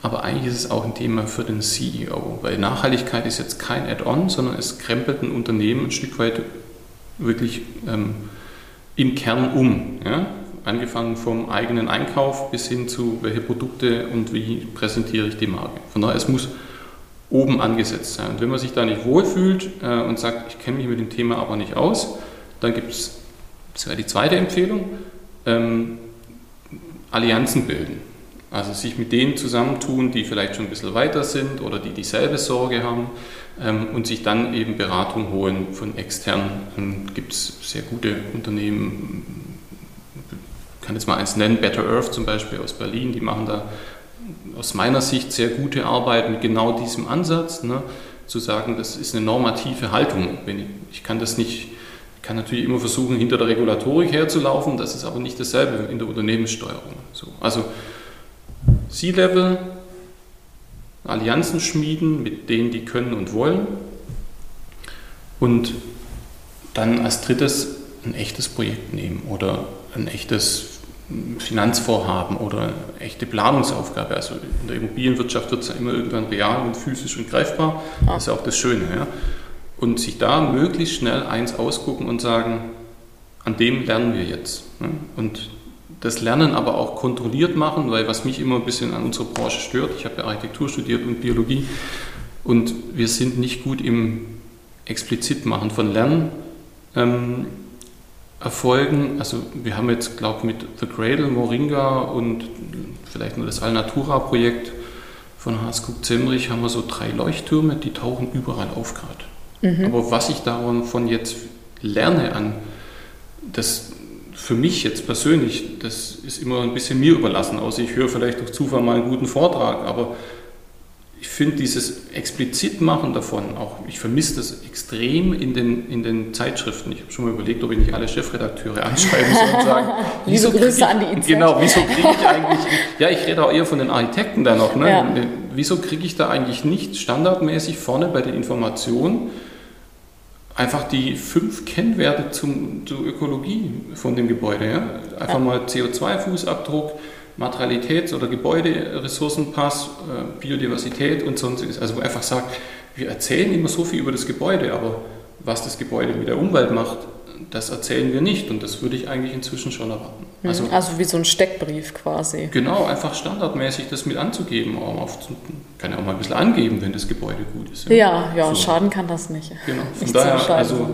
A: Aber eigentlich ist es auch ein Thema für den CEO, weil Nachhaltigkeit ist jetzt kein Add-on, sondern es krempelt ein Unternehmen ein Stück weit wirklich ähm, im Kern um. Ja? Angefangen vom eigenen Einkauf bis hin zu, welche Produkte und wie präsentiere ich die Marke. Von daher, es muss oben angesetzt sein. Und wenn man sich da nicht wohlfühlt äh, und sagt, ich kenne mich mit dem Thema aber nicht aus, dann gibt es, das wäre die zweite Empfehlung, ähm, Allianzen bilden. Also sich mit denen zusammentun, die vielleicht schon ein bisschen weiter sind oder die dieselbe Sorge haben ähm, und sich dann eben Beratung holen von extern. Ähm, gibt es sehr gute Unternehmen, kann jetzt mal eins nennen, Better Earth zum Beispiel aus Berlin, die machen da aus meiner Sicht sehr gute Arbeit mit genau diesem Ansatz, ne, zu sagen, das ist eine normative Haltung. Ich kann das nicht, kann natürlich immer versuchen, hinter der Regulatorik herzulaufen, das ist aber nicht dasselbe in der Unternehmenssteuerung. So, also C-Level, Allianzen schmieden mit denen, die können und wollen und dann als drittes ein echtes Projekt nehmen oder ein echtes Finanzvorhaben oder echte Planungsaufgabe. Also in der Immobilienwirtschaft wird es ja immer irgendwann real und physisch und greifbar. Das ist ja auch das Schöne. Ja? Und sich da möglichst schnell eins ausgucken und sagen, an dem lernen wir jetzt. Ne? Und das Lernen aber auch kontrolliert machen, weil was mich immer ein bisschen an unserer Branche stört, ich habe ja Architektur studiert und Biologie und wir sind nicht gut im explizit machen von Lernen. Ähm, erfolgen. Also wir haben jetzt, glaube ich, mit The Cradle, Moringa und vielleicht nur das Alnatura Projekt von Haskuk Zemrich haben wir so drei Leuchttürme, die tauchen überall auf gerade. Mhm. Aber was ich davon jetzt lerne an, das für mich jetzt persönlich, das ist immer ein bisschen mir überlassen, außer ich höre vielleicht durch Zufall mal einen guten Vortrag, aber ich finde dieses explizit machen davon auch, ich vermisse das extrem in den, in den Zeitschriften. Ich habe schon mal überlegt, ob ich nicht alle Chefredakteure anschreiben soll und sagen,
B: wieso Grüße ich, an die IZ.
A: Genau, wieso kriege ich eigentlich, ja, ich rede auch eher von den Architekten da noch, ne? Ja. wieso kriege ich da eigentlich nicht standardmäßig vorne bei der Information einfach die fünf Kennwerte zum, zur Ökologie von dem Gebäude. Ja? Einfach ja. mal CO2-Fußabdruck, Materialitäts- oder Gebäuderessourcenpass, äh, Biodiversität und sonstiges. Also wo einfach sagt, wir erzählen immer so viel über das Gebäude, aber was das Gebäude mit der Umwelt macht, das erzählen wir nicht und das würde ich eigentlich inzwischen schon erwarten.
B: Mhm. Also, also wie so ein Steckbrief quasi.
A: Genau, einfach standardmäßig das mit anzugeben. Auch kann ja auch mal ein bisschen angeben, wenn das Gebäude gut ist.
B: Ja, ja, so. schaden kann das nicht.
A: Genau, von daher, also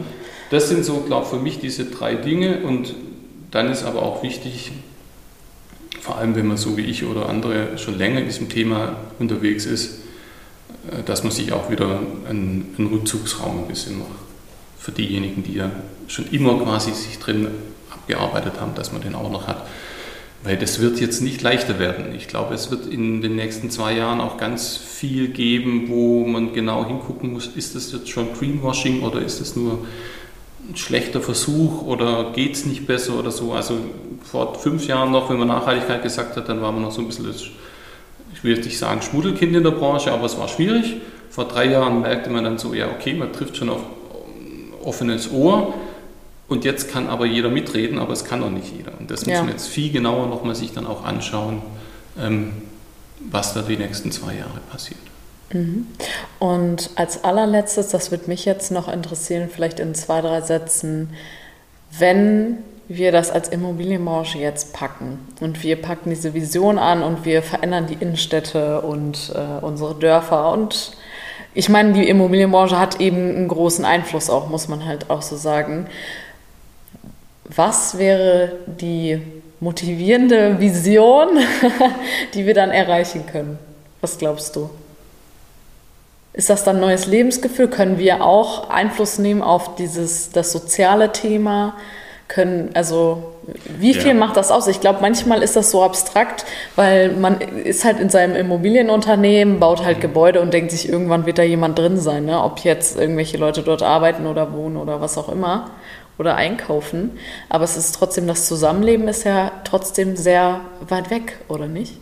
A: das sind so, glaube ich, für mich diese drei Dinge und dann ist aber auch wichtig, vor allem wenn man so wie ich oder andere schon länger in diesem Thema unterwegs ist, äh, dass man sich auch wieder einen, einen Rückzugsraum ein bisschen macht. Für diejenigen, die ja schon immer quasi sich drin abgearbeitet haben, dass man den auch noch hat. Weil das wird jetzt nicht leichter werden. Ich glaube, es wird in den nächsten zwei Jahren auch ganz viel geben, wo man genau hingucken muss, ist das jetzt schon Greenwashing oder ist das nur ein schlechter Versuch oder geht es nicht besser oder so. Also vor fünf Jahren noch, wenn man Nachhaltigkeit gesagt hat, dann war man noch so ein bisschen das, ich will jetzt nicht sagen Schmuddelkind in der Branche, aber es war schwierig. Vor drei Jahren merkte man dann so, ja okay, man trifft schon auf offenes Ohr und jetzt kann aber jeder mitreden, aber es kann auch nicht jeder. Und das ja. muss man jetzt viel genauer nochmal sich dann auch anschauen, ähm, was da die nächsten zwei Jahre passiert.
B: Mhm. Und als allerletztes, das würde mich jetzt noch interessieren, vielleicht in zwei, drei Sätzen, wenn wir das als Immobilienbranche jetzt packen und wir packen diese Vision an und wir verändern die Innenstädte und äh, unsere Dörfer und ich meine, die Immobilienbranche hat eben einen großen Einfluss auch, muss man halt auch so sagen. Was wäre die motivierende Vision, die wir dann erreichen können? Was glaubst du? Ist das dann neues Lebensgefühl? Können wir auch Einfluss nehmen auf dieses, das soziale Thema? Können, also, wie viel ja. macht das aus? Ich glaube, manchmal ist das so abstrakt, weil man ist halt in seinem Immobilienunternehmen, baut halt Gebäude und denkt sich, irgendwann wird da jemand drin sein, ne? ob jetzt irgendwelche Leute dort arbeiten oder wohnen oder was auch immer oder einkaufen. Aber es ist trotzdem, das Zusammenleben ist ja trotzdem sehr weit weg, oder nicht?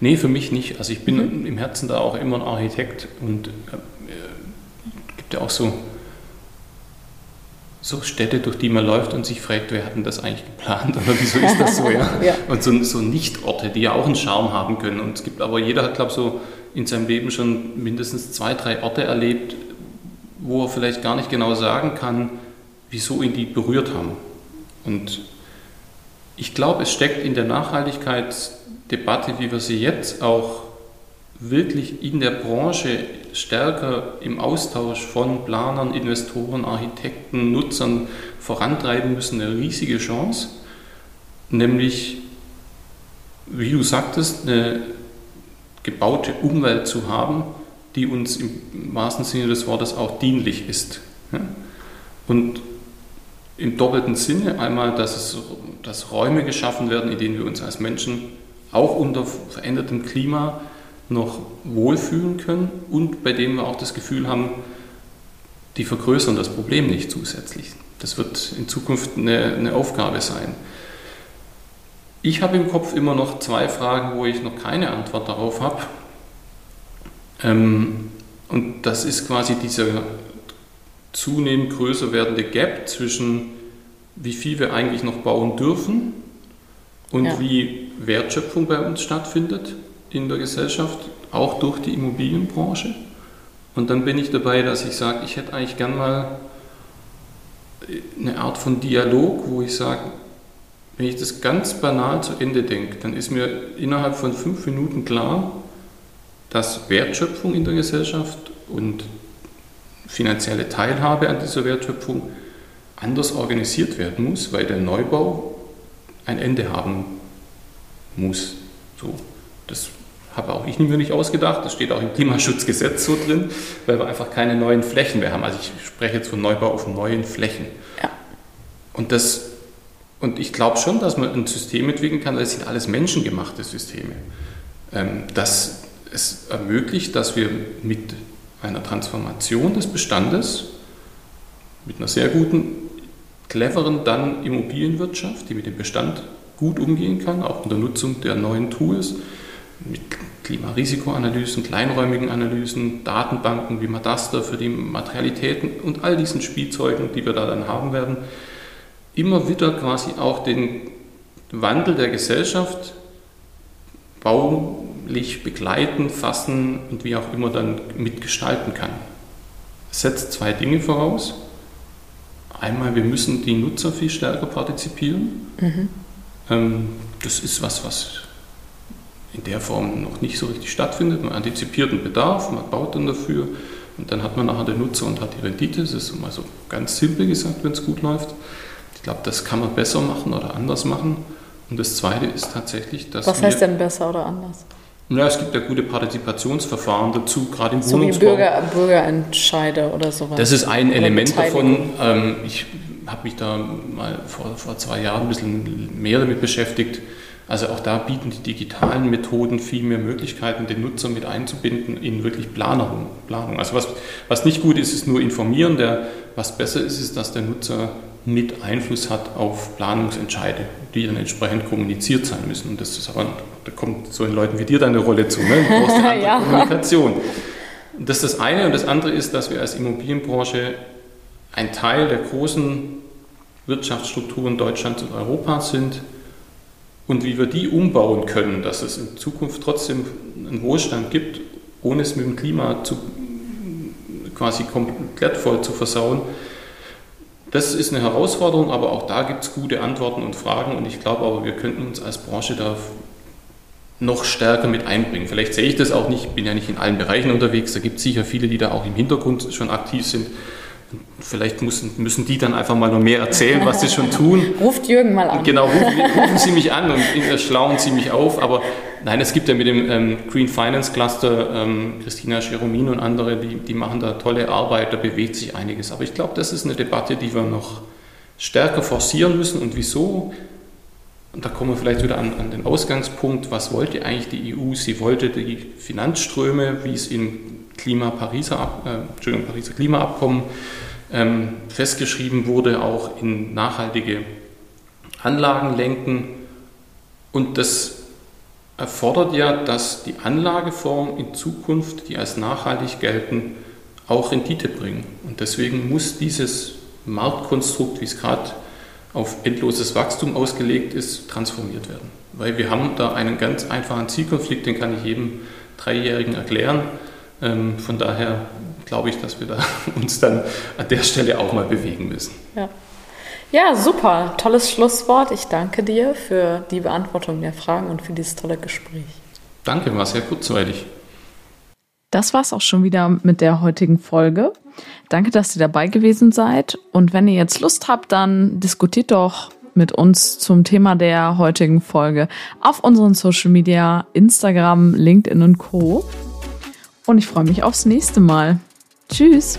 A: Nee, für mich nicht. Also ich bin mhm. im Herzen da auch immer ein Architekt und äh, gibt ja auch so, so Städte, durch die man läuft und sich fragt, wer hat denn das eigentlich geplant oder wieso ist das so, ja? ja. Und so, so Nichtorte, die ja auch einen Charme haben können. Und es gibt aber, jeder hat, glaube ich, so in seinem Leben schon mindestens zwei, drei Orte erlebt, wo er vielleicht gar nicht genau sagen kann, wieso ihn die berührt haben. Und ich glaube, es steckt in der Nachhaltigkeit Debatte, wie wir sie jetzt auch wirklich in der Branche stärker im Austausch von Planern, Investoren, Architekten, Nutzern vorantreiben müssen, eine riesige Chance, nämlich, wie du sagtest, eine gebaute Umwelt zu haben, die uns im wahrsten Sinne des Wortes auch dienlich ist. Und im doppelten Sinne einmal, dass, es, dass Räume geschaffen werden, in denen wir uns als Menschen auch unter verändertem Klima noch wohlfühlen können und bei denen wir auch das Gefühl haben, die vergrößern das Problem nicht zusätzlich. Das wird in Zukunft eine, eine Aufgabe sein. Ich habe im Kopf immer noch zwei Fragen, wo ich noch keine Antwort darauf habe. Ähm, und das ist quasi dieser zunehmend größer werdende Gap zwischen, wie viel wir eigentlich noch bauen dürfen und ja. wie Wertschöpfung bei uns stattfindet in der Gesellschaft, auch durch die Immobilienbranche. Und dann bin ich dabei, dass ich sage, ich hätte eigentlich gern mal eine Art von Dialog, wo ich sage, wenn ich das ganz banal zu Ende denke, dann ist mir innerhalb von fünf Minuten klar, dass Wertschöpfung in der Gesellschaft und finanzielle Teilhabe an dieser Wertschöpfung anders organisiert werden muss, weil der Neubau ein Ende haben muss. So, das habe auch ich mir nicht ausgedacht, das steht auch im Klimaschutzgesetz so drin, weil wir einfach keine neuen Flächen mehr haben. Also ich spreche jetzt von Neubau auf neuen Flächen. Ja. Und, das, und ich glaube schon, dass man ein System entwickeln kann, das sind alles menschengemachte Systeme. Ähm, das es ermöglicht, dass wir mit einer Transformation des Bestandes, mit einer sehr guten, cleveren dann Immobilienwirtschaft, die mit dem Bestand gut umgehen kann, auch unter Nutzung der neuen Tools, mit Klimarisikoanalysen, kleinräumigen Analysen, Datenbanken wie Madaster für die Materialitäten und all diesen Spielzeugen, die wir da dann haben werden, immer wieder quasi auch den Wandel der Gesellschaft baulich begleiten, fassen und wie auch immer dann mitgestalten kann. Es setzt zwei Dinge voraus. Einmal, wir müssen die Nutzer viel stärker partizipieren. Mhm. Ähm, das ist was, was in der Form noch nicht so richtig stattfindet. Man antizipiert einen Bedarf, man baut dann dafür und dann hat man nachher den Nutzer und hat die Rendite. Das ist mal so ganz simpel gesagt, wenn es gut läuft. Ich glaube, das kann man besser machen oder anders machen. Und das Zweite ist tatsächlich, dass.
B: Was heißt denn besser oder anders?
A: Ja, es gibt ja gute Partizipationsverfahren dazu, gerade im
B: so Wohnungsbau. Wie Bürger, Bürgerentscheide oder sowas.
A: Das ist ein Element davon. Ähm, ich habe mich da mal vor, vor zwei Jahren ein bisschen mehr damit beschäftigt. Also auch da bieten die digitalen Methoden viel mehr Möglichkeiten, den Nutzer mit einzubinden in wirklich Planung. Planung. Also was, was nicht gut ist, ist nur informieren. Der, was besser ist, ist, dass der Nutzer mit Einfluss hat auf Planungsentscheide, die dann entsprechend kommuniziert sein müssen. Und das ist aber, da kommt so in Leuten wie dir dann eine Rolle zu. Ne? Du brauchst eine andere ja. Kommunikation. Das ist das eine. Und das andere ist, dass wir als Immobilienbranche ein Teil der großen Wirtschaftsstrukturen Deutschlands und Europas sind. Und wie wir die umbauen können, dass es in Zukunft trotzdem einen Wohlstand gibt, ohne es mit dem Klima zu, quasi komplett voll zu versauen, das ist eine Herausforderung, aber auch da gibt es gute Antworten und Fragen und ich glaube aber, wir könnten uns als Branche da noch stärker mit einbringen. Vielleicht sehe ich das auch nicht, bin ja nicht in allen Bereichen unterwegs, da gibt es sicher viele, die da auch im Hintergrund schon aktiv sind. Vielleicht müssen, müssen die dann einfach mal noch mehr erzählen, was sie schon tun.
B: Ruft Jürgen mal an.
A: Genau, rufen, rufen Sie mich an und schlauen Sie mich auf. Aber nein, es gibt ja mit dem ähm, Green Finance Cluster ähm, Christina Cheromin und andere, die, die machen da tolle Arbeit, da bewegt sich einiges. Aber ich glaube, das ist eine Debatte, die wir noch stärker forcieren müssen. Und wieso? Und da kommen wir vielleicht wieder an, an den Ausgangspunkt. Was wollte eigentlich die EU? Sie wollte die Finanzströme, wie es in Klima Pariser, äh, Pariser Klimaabkommen ähm, festgeschrieben wurde, auch in nachhaltige Anlagen lenken. Und das erfordert ja, dass die Anlageformen in Zukunft, die als nachhaltig gelten, auch Rendite bringen. Und deswegen muss dieses Marktkonstrukt, wie es gerade auf endloses Wachstum ausgelegt ist, transformiert werden. Weil wir haben da einen ganz einfachen Zielkonflikt, den kann ich jedem Dreijährigen erklären. Ähm, von daher glaube ich, dass wir da uns dann an der Stelle auch mal bewegen müssen.
B: Ja. Ja, super. Tolles Schlusswort. Ich danke dir für die Beantwortung der Fragen und für dieses tolle Gespräch.
A: Danke, war sehr kurzweilig.
B: Das war es auch schon wieder mit der heutigen Folge. Danke, dass ihr dabei gewesen seid. Und wenn ihr jetzt Lust habt, dann diskutiert doch mit uns zum Thema der heutigen Folge auf unseren Social Media, Instagram, LinkedIn und Co. Und ich freue mich aufs nächste Mal. Tschüss.